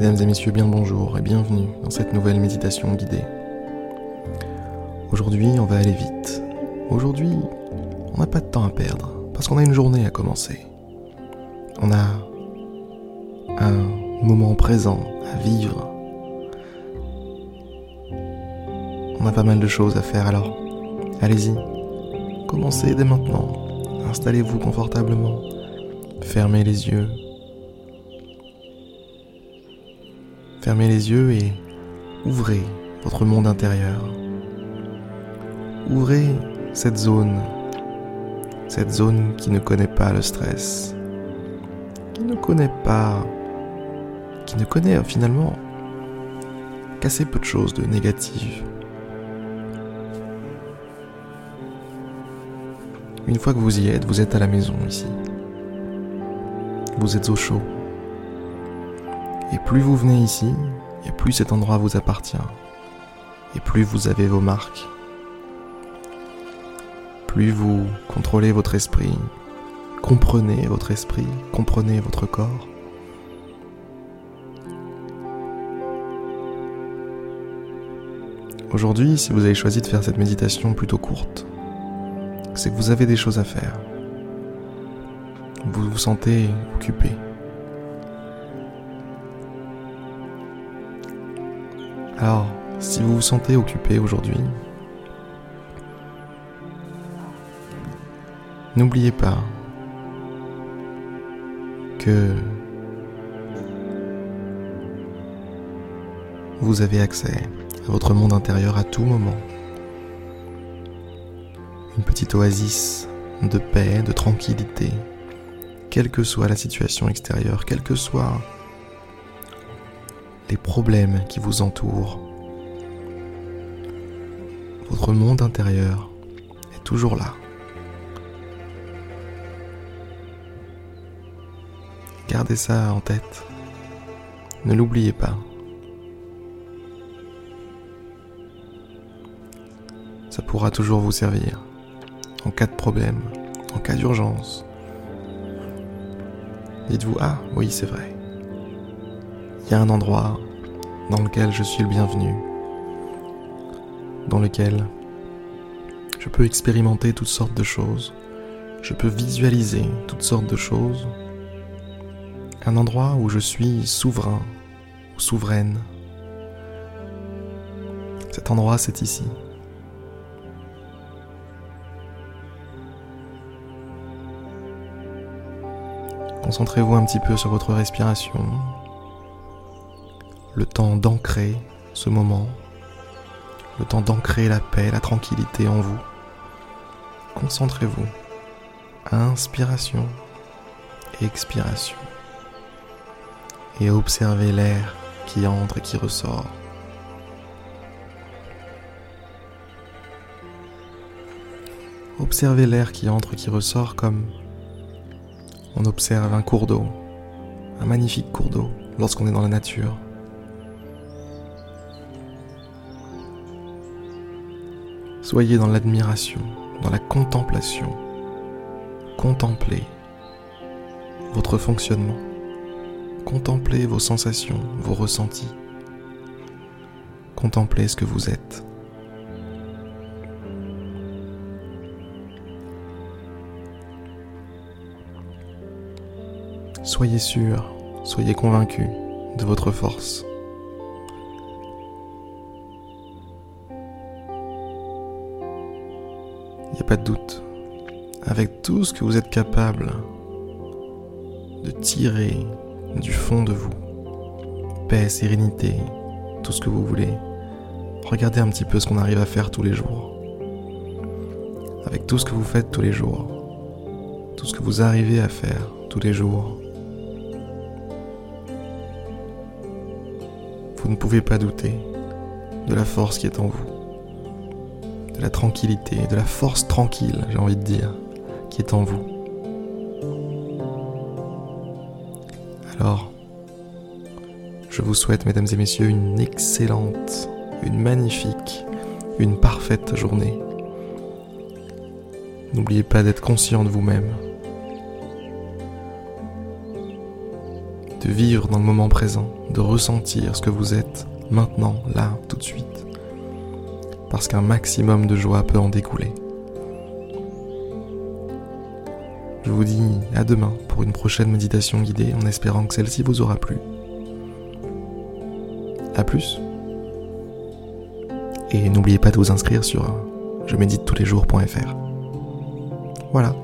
Mesdames et messieurs, bien bonjour et bienvenue dans cette nouvelle méditation guidée. Aujourd'hui, on va aller vite. Aujourd'hui, on n'a pas de temps à perdre parce qu'on a une journée à commencer. On a un moment présent à vivre. On a pas mal de choses à faire alors. Allez-y, commencez dès maintenant. Installez-vous confortablement. Fermez les yeux. Fermez les yeux et ouvrez votre monde intérieur. Ouvrez cette zone, cette zone qui ne connaît pas le stress, qui ne connaît pas, qui ne connaît finalement qu'assez peu de choses de négatives. Une fois que vous y êtes, vous êtes à la maison ici. Vous êtes au chaud. Et plus vous venez ici, et plus cet endroit vous appartient. Et plus vous avez vos marques. Plus vous contrôlez votre esprit, comprenez votre esprit, comprenez votre corps. Aujourd'hui, si vous avez choisi de faire cette méditation plutôt courte, c'est que vous avez des choses à faire. Vous vous sentez occupé. Alors, si vous vous sentez occupé aujourd'hui, n'oubliez pas que vous avez accès à votre monde intérieur à tout moment. Une petite oasis de paix, de tranquillité, quelle que soit la situation extérieure, quelle que soit les problèmes qui vous entourent. Votre monde intérieur est toujours là. Gardez ça en tête. Ne l'oubliez pas. Ça pourra toujours vous servir en cas de problème, en cas d'urgence. Dites-vous, ah oui c'est vrai, il y a un endroit dans lequel je suis le bienvenu, dans lequel je peux expérimenter toutes sortes de choses, je peux visualiser toutes sortes de choses, un endroit où je suis souverain ou souveraine. Cet endroit, c'est ici. Concentrez-vous un petit peu sur votre respiration, le temps d'ancrer ce moment, le temps d'ancrer la paix, la tranquillité en vous. Concentrez-vous. Inspiration, expiration. Et observez l'air qui entre et qui ressort. Observez l'air qui entre et qui ressort comme on observe un cours d'eau, un magnifique cours d'eau lorsqu'on est dans la nature. Soyez dans l'admiration, dans la contemplation. Contemplez votre fonctionnement. Contemplez vos sensations, vos ressentis. Contemplez ce que vous êtes. Soyez sûr, soyez convaincu de votre force. N'y a pas de doute. Avec tout ce que vous êtes capable de tirer du fond de vous, paix, sérénité, tout ce que vous voulez, regardez un petit peu ce qu'on arrive à faire tous les jours. Avec tout ce que vous faites tous les jours, tout ce que vous arrivez à faire tous les jours, vous ne pouvez pas douter de la force qui est en vous de la tranquillité, de la force tranquille, j'ai envie de dire, qui est en vous. Alors, je vous souhaite, mesdames et messieurs, une excellente, une magnifique, une parfaite journée. N'oubliez pas d'être conscient de vous-même, de vivre dans le moment présent, de ressentir ce que vous êtes maintenant, là, tout de suite. Parce qu'un maximum de joie peut en découler. Je vous dis à demain pour une prochaine méditation guidée en espérant que celle-ci vous aura plu. A plus. Et n'oubliez pas de vous inscrire sur je médite tous les jours.fr. Voilà.